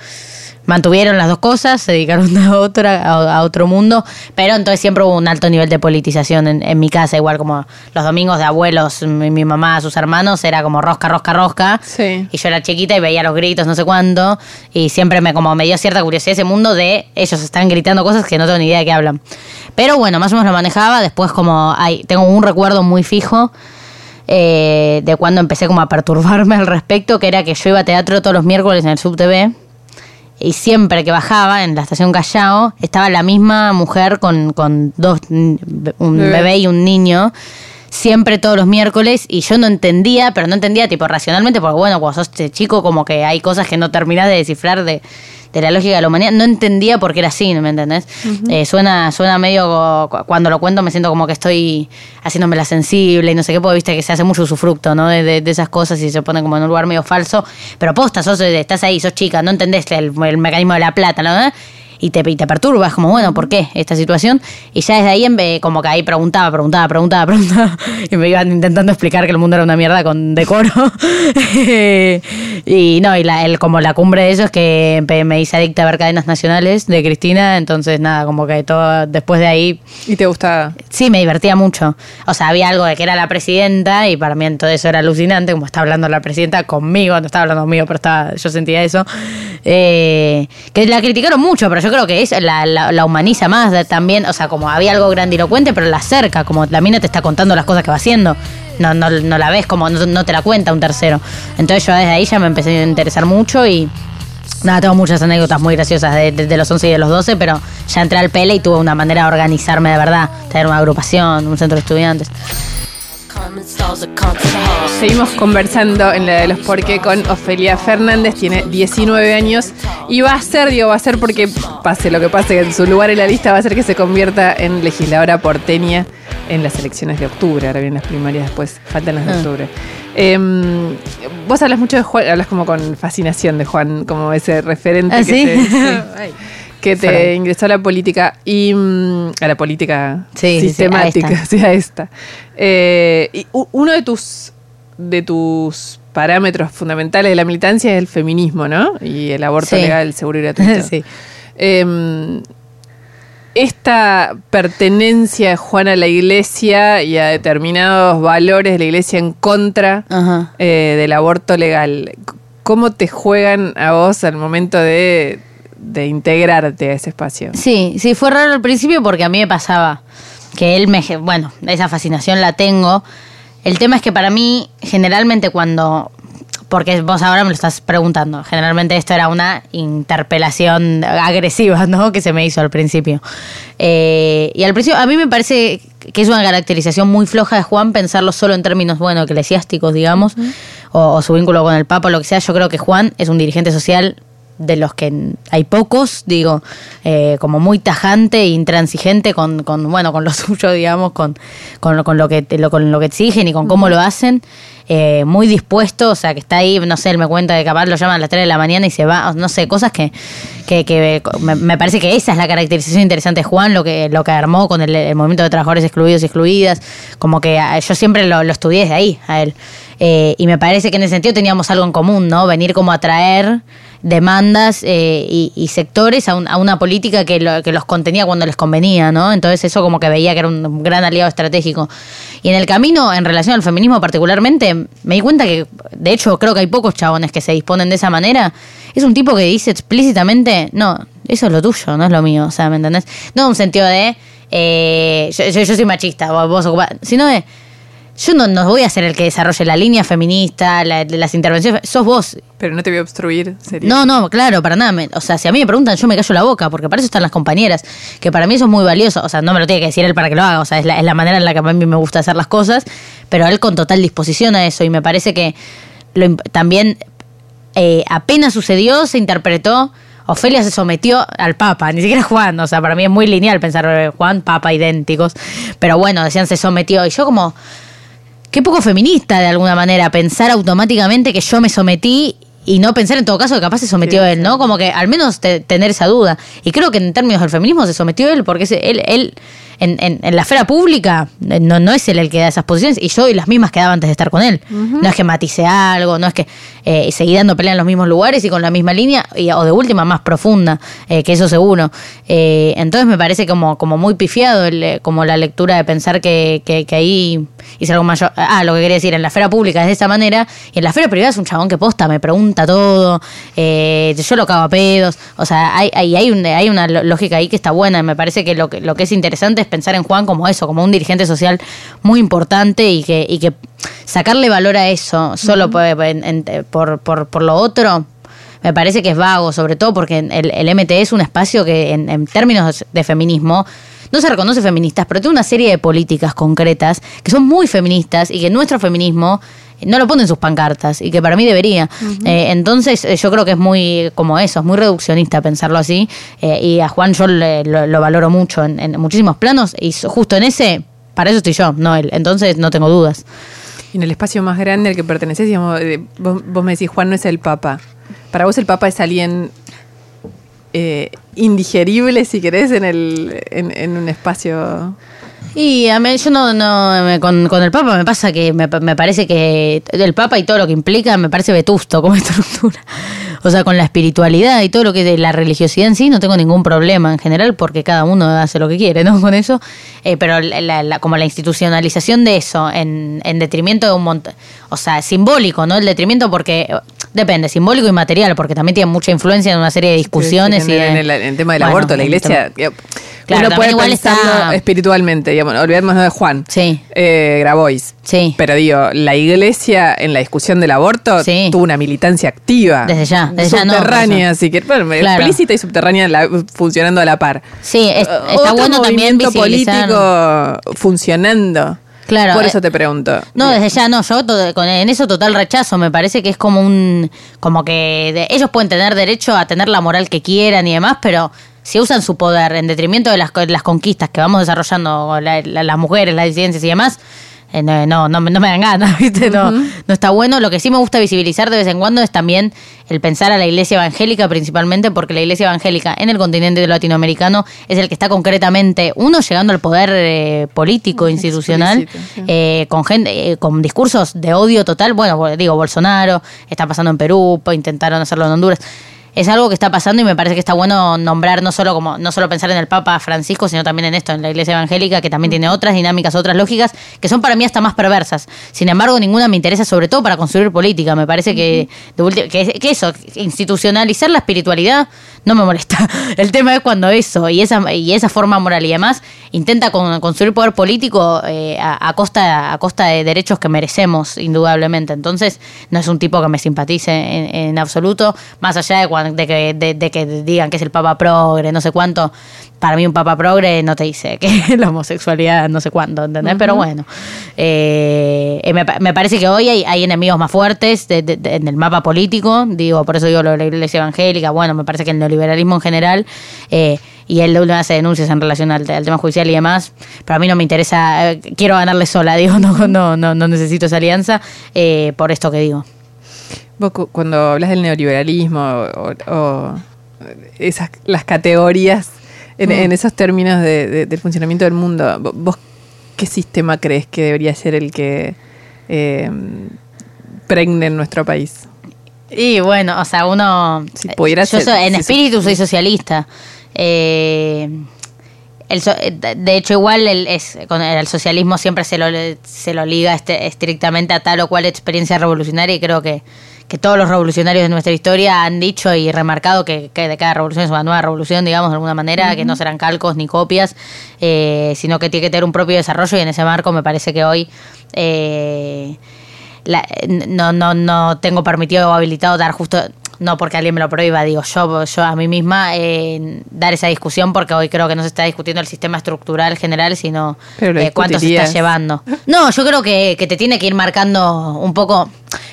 mantuvieron las dos cosas, se dedicaron (laughs) a otra, a, a otro mundo, pero entonces siempre hubo un alto nivel de politización en, en mi casa, igual como los domingos de abuelos, mi, mi mamá, sus hermanos, era como rosca, rosca, rosca. Sí. Y yo era chiquita y veía los gritos, no sé cuánto, y siempre me como me dio cierta curiosidad ese mundo de ellos están gritando cosas que no tengo ni idea de qué hablan. Pero bueno, más o menos lo manejaba, después como hay, tengo un recuerdo muy fijo eh, de cuando empecé como a perturbarme (laughs) al respecto, que era que yo iba a teatro todos los miércoles en el SubTV y siempre que bajaba en la estación Callao estaba la misma mujer con, con dos, un Bebé. y un niño. Siempre todos los miércoles y yo no entendía, pero no entendía tipo racionalmente, porque bueno, cuando sos este chico como que hay cosas que no terminás de descifrar de, de la lógica de la humanidad. No entendía por qué era así, ¿no me entendés? Eh, suena, suena medio, cu- cuando lo cuento me siento como que estoy haciéndome la sensible y no sé qué, porque viste que se hace mucho usufructo, ¿no? De, de- de esas cosas y se pone como en un lugar medio falso. Pero posta, sos, estás ahí, sos chica, no entendés el, el mecanismo de la plata, ¿no? Y te, y te perturbas, como, bueno, ¿por qué esta situación? Y ya desde ahí, en vez- como que ahí preguntaba, preguntaba, preguntaba, (laughs) preguntaba. Y me iban intentando explicar que el mundo era una mierda con decoro. (laughs) y no, y la, el, como la cumbre de eso es que me hice adicta a ver cadenas nacionales de Cristina. Entonces, nada, como que todo, después de ahí ¿Y te gustaba? Sí, me divertía mucho. O sea, había algo de que era la presidenta y para mí todo eso era alucinante, como estaba hablando la presidenta conmigo, no estaba hablando conmigo, pero estaba, yo sentía eso. Eh, que la criticaron mucho, pero yo creo que es la, la- humaniza más también. O sea, como había algo grandilocuente, pero la acerca, como la mina te está contando las cosas que va haciendo. No, no, no la ves como, no, te la cuenta un tercero. Entonces yo desde ahí ya me empecé a interesar mucho y Nada, tengo muchas anécdotas muy graciosas de, de- los 11 y de los 12, pero ya entré al PELE y tuve una manera de organizarme de verdad, tener una agrupación, un centro de estudiantes. Seguimos conversando en la de los por qué con Ofelia Fernández, tiene 19 años y va a ser, digo, va a ser porque pase lo que pase, en su lugar en la lista va a ser que se convierta en legisladora porteña en las elecciones de octubre. Ahora vienen las primarias, después faltan las de Ah. octubre. Em, vos hablas mucho de Juan, hablas como con fascinación de Juan, como ese referente ¿Ah, que sí? te, (laughs) sí, que te ingresó a la política y mm, a la política Sí, sí, sí, a sistemática, esta. (laughs) sí, a esta. Eh, y uno de tus de tus parámetros fundamentales de la militancia es el feminismo, ¿no? Y el aborto Sí. legal, seguro y gratuito. (laughs) Sí. Em, esta pertenencia de Juan a la iglesia y a determinados valores de la iglesia en contra eh, del aborto legal, ¿cómo te juegan a vos al momento de, de integrarte a ese espacio? Sí, sí, fue raro al principio porque a mí me pasaba que él me... Bueno, esa fascinación la tengo. El tema es que para mí, generalmente cuando porque vos ahora me lo estás preguntando. Generalmente esto era una interpelación agresiva, ¿no? Que se me hizo al principio. Eh, y al principio, a mí me parece que es una caracterización muy floja de Juan pensarlo solo en términos, bueno, eclesiásticos, digamos, o, o su vínculo con el Papa o lo que sea. Yo creo que Juan es un dirigente social de los que hay pocos, digo, eh, como muy tajante e intransigente con, con, bueno, con lo (laughs) suyo, digamos, con, con, con lo que lo, con lo que exigen y con cómo lo hacen. Eh, muy dispuesto, o sea, que está ahí, no sé, él me cuenta que capaz lo llaman a las 3 de la mañana y se va, no sé, cosas que, que, que me, me parece que esa es la caracterización interesante de Juan, lo que, lo que armó con el, el movimiento de trabajadores excluidos y excluidas, como que ah, yo siempre lo, lo estudié desde ahí, a él. Eh, y me parece que en ese sentido teníamos algo en común, ¿no? Venir como a traer demandas eh, y, sectores a, un- a una política que, lo- que los contenía cuando les convenía, ¿no? Entonces eso como que veía que era un gran aliado estratégico. Y en el camino, en relación al feminismo particularmente, me di cuenta que, de hecho, creo que hay pocos chabones que se disponen de esa manera. Es un tipo que dice explícitamente, no, eso es lo tuyo, no es lo mío, o sea, ¿me entendés? No en un sentido de, eh, yo, yo- yo soy machista, vos, vos ocupás, sino de... Yo no, no voy a ser el que desarrolle la línea feminista, la- las intervenciones. Sos vos. Pero no te voy a obstruir, sería. No, no, claro, para nada. Me- o sea, si a mí me preguntan, yo me callo la boca, porque para eso están las compañeras. Que para mí eso es muy valioso. O sea, no me lo tiene que decir él para que lo haga. O sea, es la, es la manera en la que a mí me gusta hacer las cosas. Pero él con total disposición a eso. Y me parece que lo también eh, apenas sucedió, se interpretó. Ofelia se sometió al Papa, ni siquiera Juan. O sea, para mí es muy lineal pensar eh, Juan, Papa idénticos. Pero bueno, decían se sometió. Y yo como qué poco feminista de alguna manera pensar automáticamente que yo me sometí y no pensar en todo caso que capaz se sometió Sí, él, ¿no? Como que al menos te- tener esa duda. Y creo que en términos del feminismo se sometió él, porque ese- él, él en, en- en la esfera pública eh, no, no es él el que da esas posiciones, y yo doy las mismas que daba antes de estar con él. No es que matice algo, no es que eh, seguí dando pelea en los mismos lugares y con la misma línea, y- o de última más profunda, eh, que eso seguro. Eh, entonces me parece como, como muy pifiado el, eh, como la lectura de pensar que, que, que ahí hice algo mayor. Ah, lo que quería decir, en la esfera pública es de esa manera, y en la esfera privada es un chabón que posta, me pregunta todo, eh, yo lo cago a pedos. O sea, hay, hay, hay, un- hay una lógica ahí que está buena. y Me parece que lo, que lo que es interesante es pensar en Juan como eso, como un dirigente social muy importante y que, y que sacarle valor a eso solo por, en- en- por, por, por lo otro. Me parece que es vago, sobre todo porque el, el MT es un espacio que en, en términos de feminismo no se reconoce feministas, pero tiene una serie de políticas concretas que son muy feministas y que nuestro feminismo no lo pone en sus pancartas y que para mí debería. Eh, entonces eh, yo creo que es muy como eso, es muy reduccionista pensarlo así eh, y a Juan yo le- lo, lo valoro mucho en, en muchísimos planos y justo en ese, para eso estoy yo, no él. Entonces no tengo dudas. Y en el espacio más grande al que perteneces, digamos, vos, vos me decís, Juan no es el Papa. Para vos el Papa es alguien eh, indigerible, si querés, en, el, en, en un espacio... Y a mí, yo no, no me- con, con el Papa me pasa que me, me parece que el Papa y todo lo que implica me parece vetusto como (laughs) estructura. O sea, con la espiritualidad y todo lo que de la religiosidad en sí no tengo ningún problema en general porque cada uno hace lo que quiere, ¿no? (laughs) Con eso. Eh, pero la- como la institucionalización de eso en, en detrimento de un montón, o sea, simbólico, ¿no? El detrimento porque depende, simbólico y material, porque también tiene mucha influencia en una serie de discusiones. en, y de- en el, en el tema del Bueno, aborto, la iglesia... Claro, uno puede igual pensarlo está- espiritualmente, digamos, olvidémonos de Juan. Sí. Eh, Grabois. Sí. Pero digo, la iglesia en la discusión del aborto Sí. tuvo una militancia activa. Desde ya, desde ya no, subterránea, así que, bueno, Claro. explícita y subterránea la- funcionando a la par. Sí, es- está otro bueno también visibilizar- político funcionando. Claro, Por eh, eso te pregunto. No, desde ya no, yo con- en eso total rechazo, me parece que es como un, como que de- ellos pueden tener derecho a tener la moral que quieran y demás, pero si usan su poder en detrimento de las, las conquistas que vamos desarrollando la- la- las mujeres, las disidencias y demás, eh, no, no, no, me- no me dan ganas, (laughs) ¿viste? No, no está bueno. Lo que sí me gusta visibilizar de vez en cuando es también el pensar a la iglesia evangélica principalmente, porque la iglesia evangélica en el continente latinoamericano es el que está concretamente, uno, llegando al poder eh, político, institucional, eh, con gente, eh, con discursos de odio total. Bueno, digo, Bolsonaro, está pasando en Perú, po- intentaron hacerlo en Honduras. Es algo que está pasando y me parece que está bueno nombrar no solo como no solo pensar en el Papa Francisco, sino también en esto, en la Iglesia Evangélica, que también tiene otras dinámicas, otras lógicas, que son para mí hasta más perversas. Sin embargo, ninguna me interesa, sobre todo para construir política. Me parece que, que, que eso, institucionalizar la espiritualidad no me molesta. (laughs) El tema es cuando eso y esa, y esa forma moral y demás intenta construir poder político eh, a, costa, a costa de derechos que merecemos, indudablemente. Entonces, no es un tipo que me simpatice en, absoluto, más allá de, de, que, de, que digan que es el Papa Progre, no sé cuánto. Para mí un Papa Progre no te dice que (laughs) la homosexualidad no sé cuánto, ¿entendés? Pero bueno, eh, me, me, parece que hoy hay, hay enemigos más fuertes en el mapa político, digo, por eso digo lo de la iglesia evangélica, bueno, me parece que el neoliberalismo en general... Eh, y él hace denuncias en relación al, tema judicial y demás. Pero a mí no me interesa, eh, quiero ganarle sola, (laughs) digo, no, no, no, no necesito esa alianza eh, por esto que digo. Vos cuando hablas del neoliberalismo o, esas las categorías en, mm. esos términos de, del funcionamiento del mundo, ¿vos qué sistema crees que debería ser el que eh, pregne en nuestro país? Y bueno, o sea, uno... Si pudiera yo en espíritu soy socialista. Eh, de hecho, igual el, es, con el, socialismo siempre se lo, se lo liga este, estrictamente a tal o cual experiencia revolucionaria y creo que, que todos los revolucionarios de nuestra historia han dicho y remarcado que, de cada revolución es una nueva revolución, digamos, de alguna manera, que no serán calcos ni copias, eh, sino que tiene que tener un propio desarrollo y en ese marco me parece que hoy... Eh, no, no, no tengo permitido o habilitado dar justo no porque alguien me lo prohíba, digo yo, yo a mí misma, eh, dar esa discusión porque hoy creo que no se está discutiendo el sistema estructural general, sino eh, cuánto se está llevando. No, yo creo que, que, te tiene que ir marcando un poco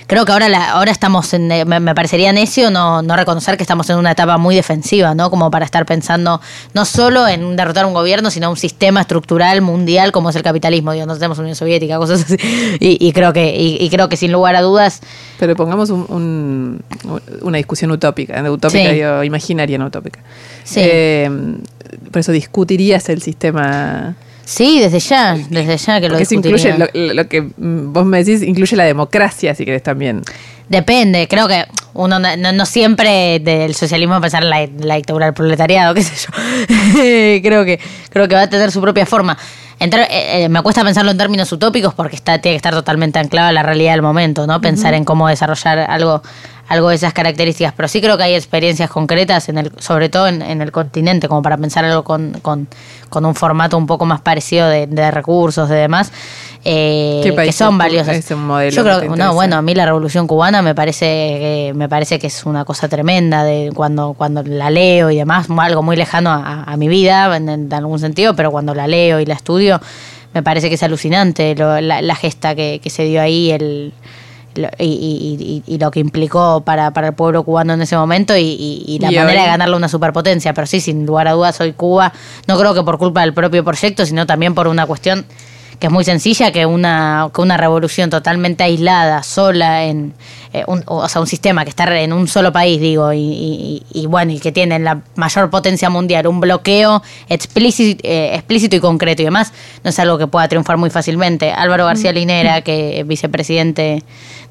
creo que ahora la, ahora estamos en, eh, me, parecería necio no, no reconocer que estamos en una etapa muy defensiva, ¿no? Como para estar pensando no solo en derrotar un gobierno, sino un sistema estructural mundial como es el capitalismo. Digo, no tenemos Unión Soviética, cosas así. Y, creo que, y, creo que sin lugar a dudas. Pero pongamos un, una discusión utópica, utópica imaginaria, no utópica. Sí. Eh, por eso discutirías el sistema Sí, desde ya, desde ya que lo incluye, lo, que vos me decís, incluye la democracia, si querés también. Depende, creo que uno no, siempre del socialismo pensar en la, la, dictadura del proletariado, (laughs) qué sé yo. (laughs) creo que creo que va a tener su propia forma. Eh, eh, me cuesta pensarlo en términos utópicos porque está, tiene que estar totalmente anclado a la realidad del momento, ¿no? Pensar en cómo desarrollar algo algo de esas características, pero sí creo que hay experiencias concretas, en el, sobre todo en, el continente, como para pensar algo con, con, con, un formato un poco más parecido de, de recursos, de demás, eh, que son valiosas. Yo creo que, no, bueno, a mí la revolución cubana me parece, que, me parece que es una cosa tremenda de cuando, cuando la leo y demás, algo muy lejano a, mi vida, en, algún sentido, pero cuando la leo y la estudio, me parece que es alucinante la, la, gesta que, que se dio ahí, el y, lo que implicó para, para, el pueblo cubano en ese momento y, la manera de ganarle una superpotencia. Pero sí, sin lugar a dudas, hoy Cuba, no creo que por culpa del propio proyecto, sino también por una cuestión que es muy sencilla, que una, que una revolución totalmente aislada, sola, en eh, un, o sea, un sistema que está en un solo país, digo, y, bueno, y que tiene la mayor potencia mundial, un bloqueo explícito, eh, explícito y concreto y demás, no es algo que pueda triunfar muy fácilmente. Álvaro García mm. Linera, que es vicepresidente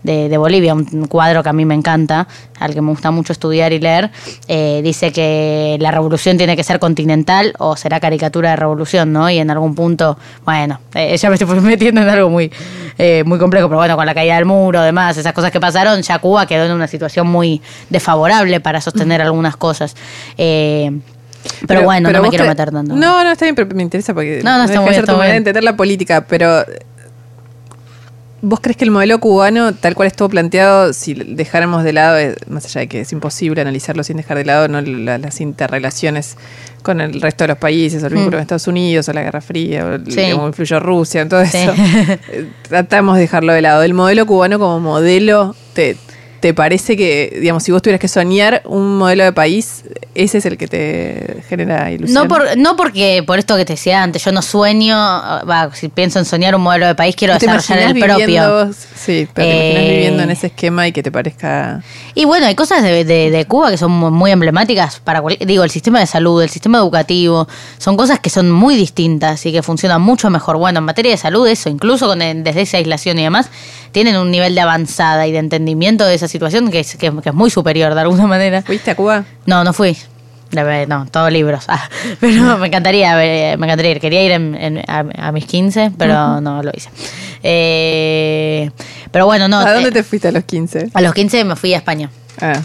de, Bolivia, un cuadro que a mí me encanta, al que me gusta mucho estudiar y leer, eh, dice que la revolución tiene que ser continental o será caricatura de revolución, ¿no? Y en algún punto, bueno, eh, ya me estoy (laughs) metiendo en algo muy, eh, muy complejo, pero bueno, con la caída del muro, demás, esas cosas que pasaron, ya Cuba quedó en una situación muy desfavorable para sostener algunas cosas. pero, bueno, no me quiero meter tanto. No, no, está bien, pero me interesa porque no, no, está muy, bien, entender la política, pero ¿Vos crees que el modelo cubano, tal cual estuvo planteado, si dejáramos de lado, eh, más allá de que es imposible analizarlo sin dejar de lado ¿no? las interrelaciones con el resto de los países, o el vínculo mm. con Estados Unidos, o la Guerra Fría, o cómo influyó Rusia, todo eso, eh, tratamos de dejarlo de lado. El modelo cubano como modelo, te, ¿Te parece que, digamos, si vos tuvieras que soñar un modelo de país, ese es el que te genera ilusión? No, por, no porque, por esto que te decía antes, yo no sueño, va, si pienso en soñar un modelo de país, quiero desarrollar el propio. Sí, pero te imaginas eh, viviendo en ese esquema y que te parezca... Y bueno, hay cosas de, de, Cuba que son muy emblemáticas para, digo, el sistema de salud, el sistema educativo, son cosas que son muy distintas y que funcionan mucho mejor. Bueno, en materia de salud, eso, incluso con, desde esa aislación y demás, tienen un nivel de avanzada y de entendimiento de esa situación que es, que, que es muy superior de alguna manera. ¿Fuiste a Cuba? No, no fui. No, todos libros. Ah, (laughs) pero me encantaría, ver- me encantaría ir. Quería ir en- en- a, a mis 15, pero no lo hice. Eh, pero bueno, no. ¿A dónde eh, te fuiste a los 15? a los 15 me fui a España. Ah,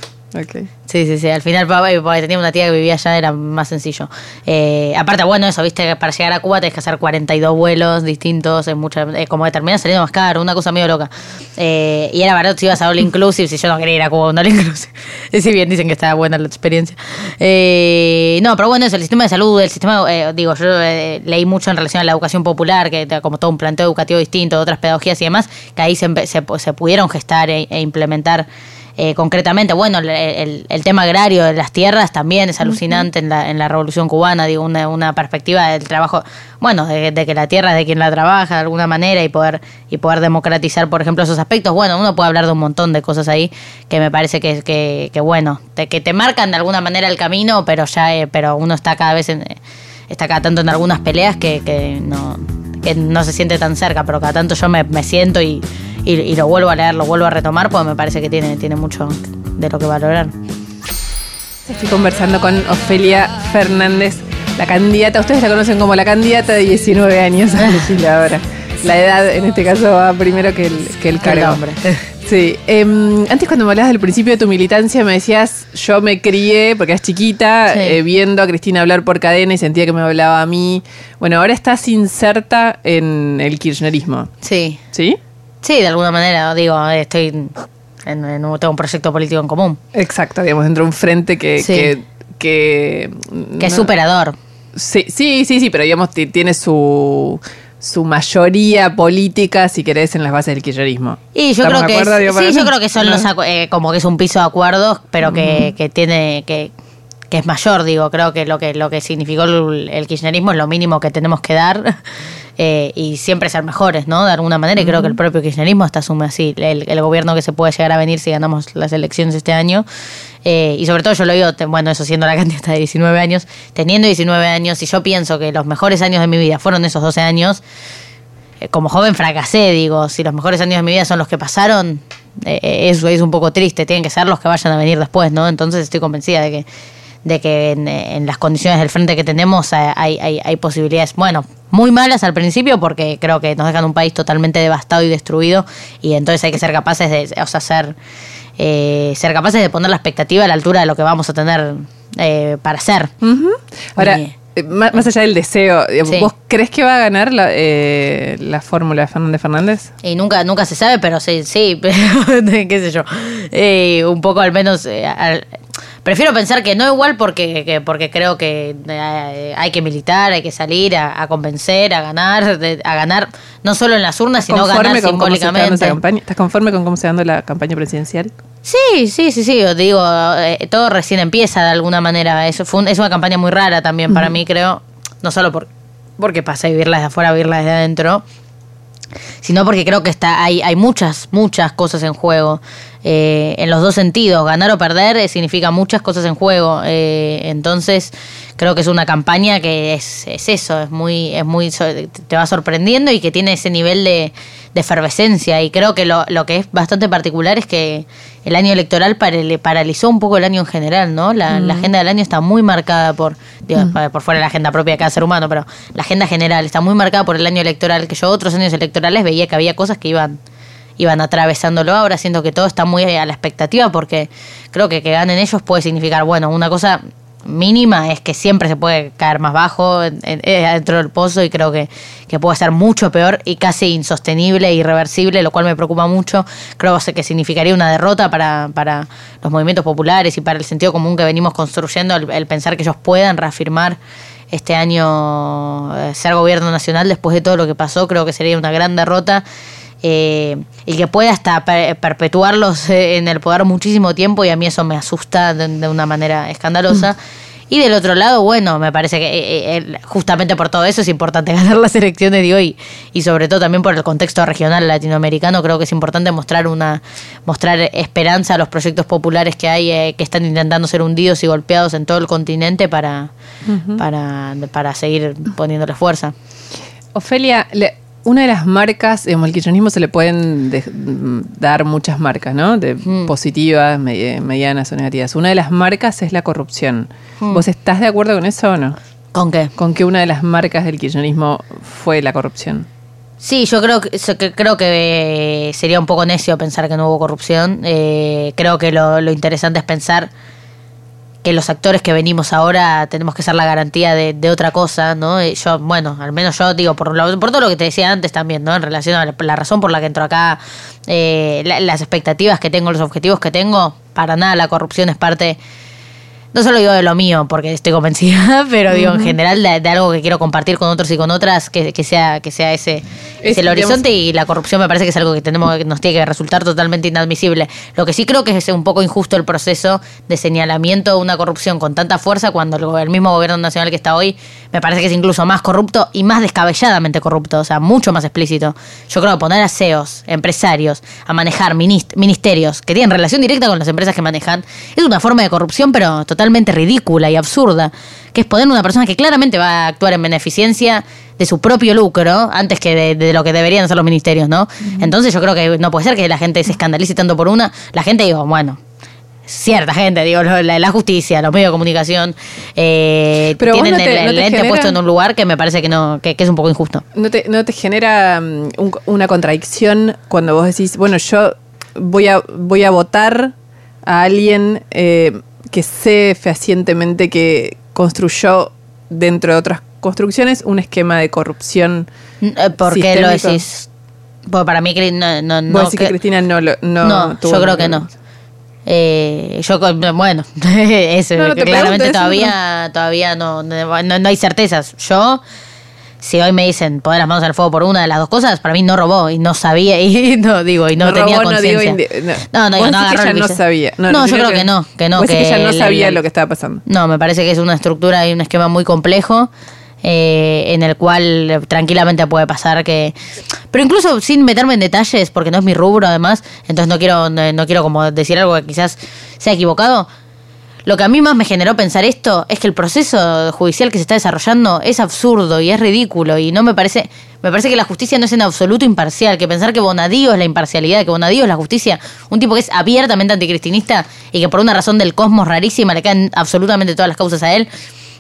Sí, sí, sí. Al final, porque tenía una tía que vivía allá, era más sencillo. Eh, aparte, bueno, eso, viste, para llegar a Cuba tenés que hacer 42 vuelos distintos, es mucha, como que termina saliendo más caro, una cosa medio loca. Eh, y era barato si ibas a All Inclusive, si yo no quería ir a Cuba a All Inclusive. (laughs) Si bien dicen que estaba buena la experiencia. Eh, no, pero bueno, eso, el sistema de salud, el sistema, eh, digo, yo eh, leí mucho en relación a la educación popular, que como todo un planteo educativo distinto, otras pedagogías y demás, que ahí se, se, se pudieron gestar e- e implementar eh, concretamente, bueno, el, el- el tema agrario de las tierras también es alucinante en, la, en la revolución cubana, digo, una, una perspectiva del trabajo, bueno, de, de que la tierra es de quien la trabaja de alguna manera y poder, y poder democratizar, por ejemplo, esos aspectos. Bueno, uno puede hablar de un montón de cosas ahí que me parece que, que, que bueno, te- que te marcan de alguna manera el camino, pero ya, eh, pero uno está cada vez en, está cada tanto en algunas peleas que, que no, que no se siente tan cerca, pero cada tanto yo me, me siento y, y, y lo vuelvo a leer, lo vuelvo a retomar, pues me parece que tiene, tiene mucho de lo que valorar. Estoy conversando con Ofelia Fernández, la candidata, ustedes la conocen como la candidata de 19 años (laughs) a legisladora. La edad en este caso va primero que el, que el cargo. (laughs) Sí. Em, antes cuando me hablabas del principio de tu militancia me decías, yo me crié, porque eras chiquita, Sí. eh, viendo a Cristina hablar por cadena y sentía que me hablaba a mí. Bueno, ahora estás inserta en el kirchnerismo, Sí, ¿sí? Sí, de alguna manera, digo, estoy en, tengo un proyecto político en común, Exacto, digamos, dentro de un frente que... Sí. que, que que es no- superador. Sí, sí, sí, sí, pero digamos, ti- tiene su, su mayoría política, si querés, en las bases del kirchnerismo. Y yo ¿Estamos creo que acuerdo, es- digo, para sí, yo creo que son los (laughs) eh, como que es un piso de acuerdos, pero que, que tiene que que es mayor, digo, creo que lo que lo que significó el, el kirchnerismo es lo mínimo que tenemos que dar (laughs) eh, y siempre ser mejores, ¿no? De alguna manera, y creo que el propio kirchnerismo hasta asume así el, el gobierno que se puede llegar a venir si ganamos las elecciones este año. Eh, y sobre todo yo lo digo, bueno, eso siendo la (laughs) candidata de 19 años, teniendo 19 años, y yo pienso que los mejores años de mi vida fueron esos 12 años, eh, como joven fracasé, digo, si los mejores años de mi vida son los que pasaron, eh, eso es un poco triste, tienen que ser los que vayan a venir después, ¿no? Entonces estoy convencida de que, de que en, en las condiciones del frente que tenemos hay, hay, hay posibilidades, bueno, muy malas al principio porque creo que nos dejan un país totalmente devastado y destruido y entonces hay que ser capaces de, o sea, ser, eh, ser capaces de poner la expectativa a la altura de lo que vamos a tener eh, para hacer. Ahora, eh, más, más allá del deseo, Sí. ¿vos crees que va a ganar la, eh, la fórmula de Fernández Fernández? Y nunca, nunca se sabe, pero sí, sí, (laughs) pero (laughs) qué sé yo. Eh, un poco al menos. eh, al- prefiero pensar que no igual porque, que- porque creo que eh, hay que militar, hay que salir a, a convencer, a ganar, de- a ganar no solo en las urnas, sino ganar ¿Conforme con cómo se está dando esa simbólicamente. campaña? ¿Estás conforme con cómo se dando la campaña presidencial? Sí, sí, sí, sí. Digo, eh, todo recién empieza de alguna manera. Eso fue un- es una campaña muy rara también para mí, creo. No solo por, porque pasé a vivirla desde afuera a vivirla desde adentro, sino porque creo que está hay, hay muchas, muchas cosas en juego. Eh, en los dos sentidos. Ganar o perder eh, significa muchas cosas en juego. eh, entonces, creo que es una campaña que es, es eso, es muy, es muy te va sorprendiendo y que tiene ese nivel de, de efervescencia. Y creo que lo, lo que es bastante particular es que el año electoral paralizó un poco el año en general, ¿no? La, la agenda del año está muy marcada por, digo, por fuera de la agenda propia de cada ser humano, pero la agenda general está muy marcada por el año electoral, que yo otros años electorales veía que había cosas que iban iban atravesándolo. Ahora siento que todo está muy a la expectativa porque creo que que ganen ellos puede significar, bueno, una cosa mínima es que siempre se puede caer más bajo eh, dentro del pozo y creo que, que puede ser mucho peor y casi insostenible e irreversible, lo cual me preocupa mucho. Creo que significaría una derrota para, para los movimientos populares y para el sentido común que venimos construyendo, el, el pensar que ellos puedan reafirmar este año eh, ser gobierno nacional después de todo lo que pasó, creo que sería una gran derrota eh, y que pueda hasta per- perpetuarlos eh, en el poder muchísimo tiempo y a mí eso me asusta de, de una manera escandalosa. Y del otro lado, bueno, me parece que eh, eh, justamente por todo eso es importante (laughs) ganar las elecciones de hoy y sobre todo también por el contexto regional latinoamericano, creo que es importante mostrar una mostrar esperanza a los proyectos populares que hay eh, que están intentando ser hundidos y golpeados en todo el continente para para para seguir poniéndole fuerza. Ofelia, le- una de las marcas, digamos, al kirchnerismo se le pueden de- dar muchas marcas, ¿no? De Mm. positivas, me- medianas o negativas. Una de las marcas es la corrupción. Mm. ¿Vos estás de acuerdo con eso o no? ¿Con qué? Con que una de las marcas del kirchnerismo fue la corrupción. Sí, yo creo que- creo que eh, sería un poco necio pensar que no hubo corrupción. Eh, creo que lo, lo interesante es pensar que los actores que venimos ahora tenemos que ser la garantía de, de otra cosa, ¿no? Eh, Yo, bueno, al menos yo digo, por, lo- por todo lo que te decía antes también, ¿no? En relación a la, la razón por la que entro acá, eh, la- las expectativas que tengo, los objetivos que tengo, para nada la corrupción es parte no solo digo de lo mío, porque estoy convencida, (laughs) pero digo en general de, de algo que quiero compartir con otros y con otras, que, que sea, que sea ese, Es, ese el digamos- horizonte y la corrupción me parece que es algo que tenemos que nos tiene que resultar totalmente inadmisible. Lo que sí creo que es un poco injusto el proceso de señalamiento de una corrupción con tanta fuerza cuando el, mismo gobierno nacional que está hoy me parece que es incluso más corrupto y más descabelladamente corrupto, o sea, mucho más explícito. Yo creo que poner a CEOs, empresarios, a manejar minist- ministerios que tienen relación directa con las empresas que manejan, es una forma de corrupción, pero totalmente ridícula y absurda, que es poner una persona que claramente va a actuar en beneficencia de su propio lucro antes que de, de lo que deberían hacer los ministerios, ¿no? Entonces yo creo que no puede ser que la gente se escandalice tanto por una. La gente, digo, bueno, cierta gente, digo, la, la justicia, los medios de comunicación, eh, Pero tienen no te- el, no el ente genera- puesto en un lugar que me parece que no que, que es un poco injusto. ¿No te, no te genera mm, un- una contradicción cuando vos decís, bueno, yo voy a, voy a votar a alguien eh, que sé fehacientemente que construyó dentro de otras construcciones un esquema de corrupción? Eh, ¿Por qué lo decís? Porque para mí no, no, decís que, que- Cristina no lo no, no, tuvo yo creo que no. Eh, yo bueno, (laughs) eso, No, no te claramente todavía, todavía no, no, no hay certezas. Yo, si hoy me dicen poner las manos al fuego por una de las dos cosas, para mí no robó y no sabía (laughs) y no digo y no, No tenía no conciencia. indi- No, no, digo, no decís que agarró ella el no sabía. No, yo sino creo que no, que no, decís que ella no el- sabía el- lo que estaba pasando. No, me parece que es una estructura y un esquema muy complejo eh, en el cual tranquilamente puede pasar que... Pero incluso sin meterme en detalles, porque no es mi rubro además, entonces no quiero, no, no quiero como decir algo que quizás sea equivocado. Lo que a mí más me generó pensar esto es que el proceso judicial que se está desarrollando es absurdo y es ridículo y no me parece, me parece que la justicia no es en absoluto imparcial, que pensar que Bonadío es la imparcialidad, que Bonadío es la justicia, un tipo que es abiertamente anticristinista y que por una razón del cosmos rarísima le caen absolutamente todas las causas a él,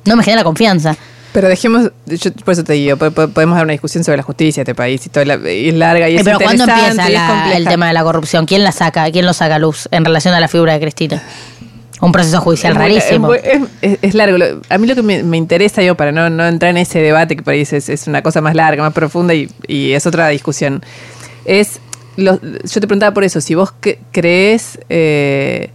no me genera confianza. Pero dejemos, yo por eso te digo, po- po- podemos dar una discusión sobre la justicia de este país y, toda la- y es larga y es Eh, Pero ¿cuándo empieza es la- el tema de la corrupción? ¿Quién la saca? ¿Quién lo saca a luz en relación a la figura de Cristina? Un proceso judicial Es rarísimo. Es, largo. A mí lo que me, me interesa, yo, para no, no entrar en ese debate que por ahí es, es una cosa más larga, más profunda y, y es otra discusión, es, lo- yo te preguntaba por eso, si vos que- crees, eh,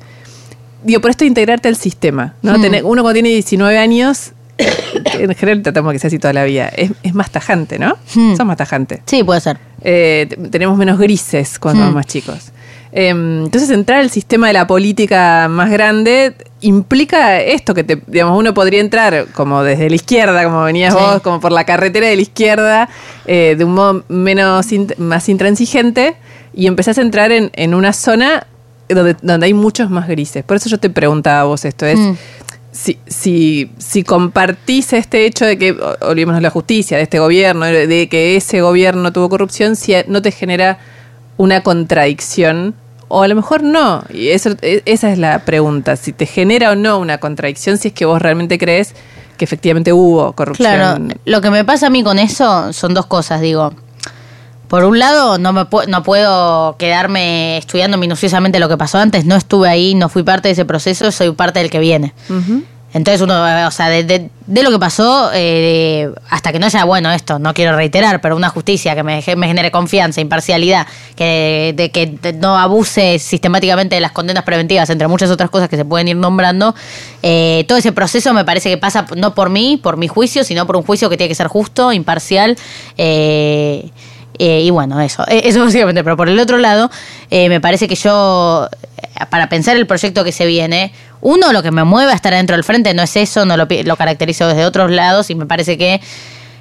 digo, por esto de integrarte al sistema, ¿no? Hmm. Tener- uno cuando tiene 19 años, (coughs) en general tratamos que sea así toda la vida, es, es más tajante, ¿no? Hmm. Sos más tajante. Sí, puede ser. Eh, te- tenemos menos grises cuando Hmm. somos más chicos. Eh, entonces entrar al sistema de la política más grande implica esto que te, digamos, uno podría entrar como desde la izquierda, como venías Sí. vos, como por la carretera de la izquierda, eh, de un modo menos más intransigente, y empezás a entrar en, en una zona donde, donde hay muchos más grises. Por eso yo te preguntaba a vos esto, es Mm. si, si, si compartís este hecho de que, olvidémonos la justicia, de este gobierno, de, que ese gobierno tuvo corrupción, si no te genera una contradicción, o a lo mejor no, y eso, e- esa es la pregunta, si te genera o no una contradicción, si es que vos realmente crees que efectivamente hubo corrupción. Claro, lo que me pasa a mí con eso son dos cosas, digo. Por un lado, no, me pu- no puedo quedarme estudiando minuciosamente lo que pasó antes, no estuve ahí, no fui parte de ese proceso, soy parte del que viene. Entonces uno, o sea, de, de- lo que pasó, eh, hasta que no haya, bueno, esto, no quiero reiterar, pero una justicia que me, ge- me genere confianza, imparcialidad, que, de que no abuse sistemáticamente de las condenas preventivas, entre muchas otras cosas que se pueden ir nombrando, eh, todo ese proceso me parece que pasa no por mí, por mi juicio, sino por un juicio que tiene que ser justo, imparcial, eh, eh, y bueno, eso, eh, eso (laughs) básicamente. Pero por el otro lado, eh, me parece que yo, eh, para pensar el proyecto que se viene, uno, lo que me mueve a estar dentro del frente no es eso, no lo, lo caracterizo desde otros lados y me parece que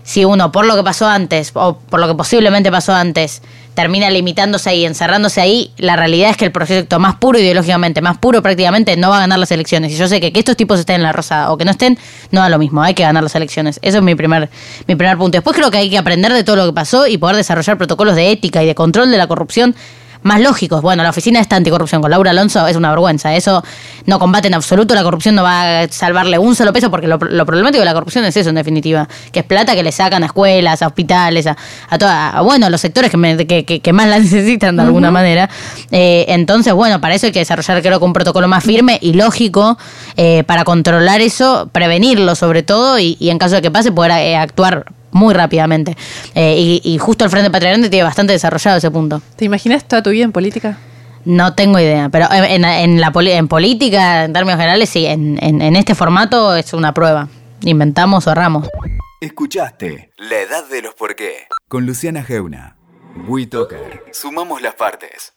si uno, por lo que pasó antes, o por lo que posiblemente pasó antes, termina limitándose ahí, encerrándose ahí, la realidad es que el proyecto más puro ideológicamente, más puro prácticamente, no va a ganar las elecciones. Y yo sé que que estos tipos estén en la rosada o que no estén, no da lo mismo, hay que ganar las elecciones. Eso es mi primer, mi primer punto. Después creo que hay que aprender de todo lo que pasó y poder desarrollar protocolos de ética y de control de la corrupción más lógicos. Bueno, la oficina está anticorrupción con Laura Alonso es una vergüenza. Eso no combate en absoluto la corrupción, no va a salvarle un solo peso, porque lo, lo problemático de la corrupción es eso, en definitiva. Que es plata que le sacan a escuelas, a hospitales, a, a, toda, a, bueno, a los sectores que, me, que, que, que, más la (laughs) necesitan de alguna manera. Eh, entonces, bueno, para eso hay que desarrollar, creo que un protocolo más firme y lógico eh, para controlar eso, prevenirlo sobre todo y, y en caso de que pase, poder eh, actuar muy rápidamente. Eh, y, y, justo el Frente Patriarante tiene bastante desarrollado ese punto. ¿Te imaginas toda tu vida en política? No tengo idea, pero en, en la en política, en términos generales, sí, en, en, en este formato es una prueba. Inventamos o erramos. Escuchaste La Edad de los Por qué con Luciana Geuna. WeToker. Sumamos las partes.